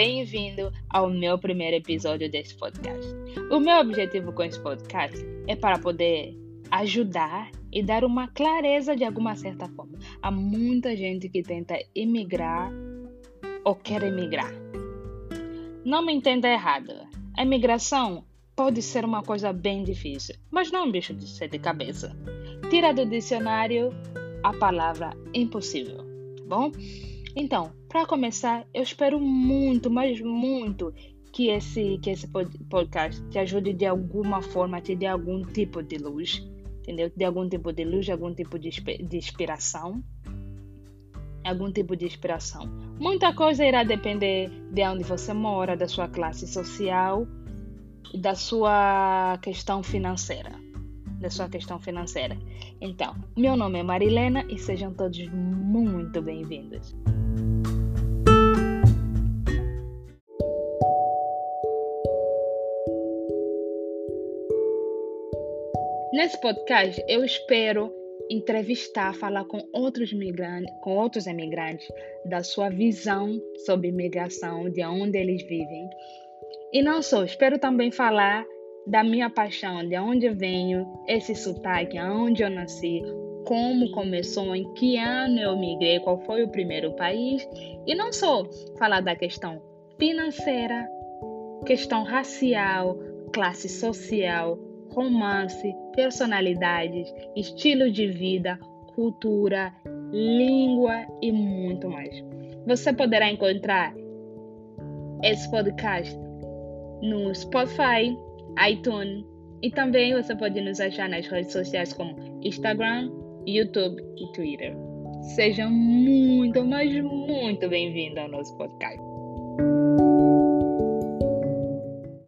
bem-vindo ao meu primeiro episódio desse podcast. O meu objetivo com esse podcast é para poder ajudar e dar uma clareza de alguma certa forma a muita gente que tenta emigrar ou quer emigrar. Não me entenda errado, a imigração pode ser uma coisa bem difícil, mas não é um bicho de sete cabeça. Tira do dicionário a palavra impossível, tá bom? Então, para começar, eu espero muito, mas muito que esse que esse podcast te ajude de alguma forma, te dê algum tipo de luz, entendeu? De algum tipo de luz, algum tipo de, de inspiração, algum tipo de inspiração. Muita coisa irá depender de onde você mora, da sua classe social da sua questão financeira da sua questão financeira. Então, meu nome é Marilena e sejam todos muito bem-vindos. Nesse podcast, eu espero entrevistar, falar com outros migrantes, com outros imigrantes da sua visão sobre imigração, de onde eles vivem. E não só, espero também falar da minha paixão, de onde eu venho, esse sotaque, aonde eu nasci, como começou, em que ano eu migrei, qual foi o primeiro país, e não só falar da questão financeira, questão racial, classe social, romance, personalidades, estilo de vida, cultura, língua e muito mais. Você poderá encontrar esse podcast no Spotify, iTunes e também você pode nos achar nas redes sociais como Instagram, YouTube e Twitter. Seja muito, mas muito bem-vindo ao nosso podcast.